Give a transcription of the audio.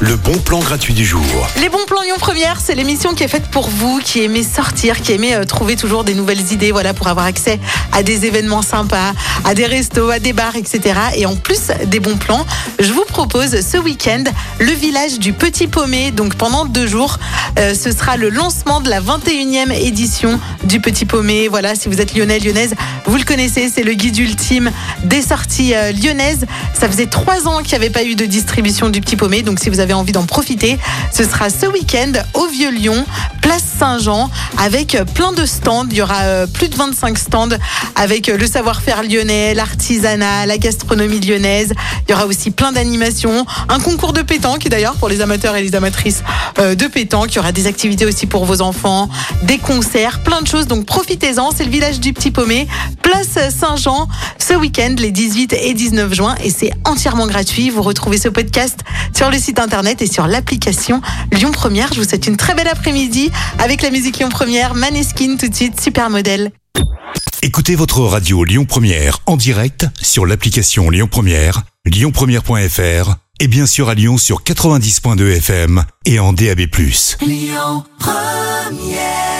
Le bon plan gratuit du jour. Les bons plans Lyon Première, c'est l'émission qui est faite pour vous, qui aimez sortir, qui aimez euh, trouver toujours des nouvelles idées, voilà, pour avoir accès à des événements sympas, à des restos, à des bars, etc. Et en plus des bons plans, je vous propose ce week-end le village du Petit Paumé. Donc pendant deux jours, euh, ce sera le lancement de la 21e édition du Petit Paumé. Voilà, si vous êtes lyonnais, lyonnaise, vous le connaissez, c'est le guide ultime des sorties euh, lyonnaises. Ça faisait trois ans qu'il n'y avait pas eu de distribution du Petit Paumé, donc si vous avez envie d'en profiter, ce sera ce week-end au Vieux-Lyon, place Saint-Jean, avec euh, plein de stands. Il y aura euh, plus de 25 stands avec le savoir-faire lyonnais, l'artisanat, la gastronomie lyonnaise. Il y aura aussi plein d'animations, un concours de pétanque d'ailleurs pour les amateurs et les amatrices de pétanque. Il y aura des activités aussi pour vos enfants, des concerts, plein de choses. Donc profitez-en, c'est le village du Petit Paumé, place Saint-Jean, ce week-end, les 18 et 19 juin, et c'est entièrement gratuit. Vous retrouvez ce podcast sur le site internet et sur l'application Lyon Première. Je vous souhaite une très belle après-midi avec la musique Lyon Première, Maneskin tout de suite, super modèle. Écoutez votre radio Lyon Première en direct sur l'application Lyon Première, lyonpremière.fr et bien sûr à Lyon sur 90.2 FM et en DAB+. Lyon Première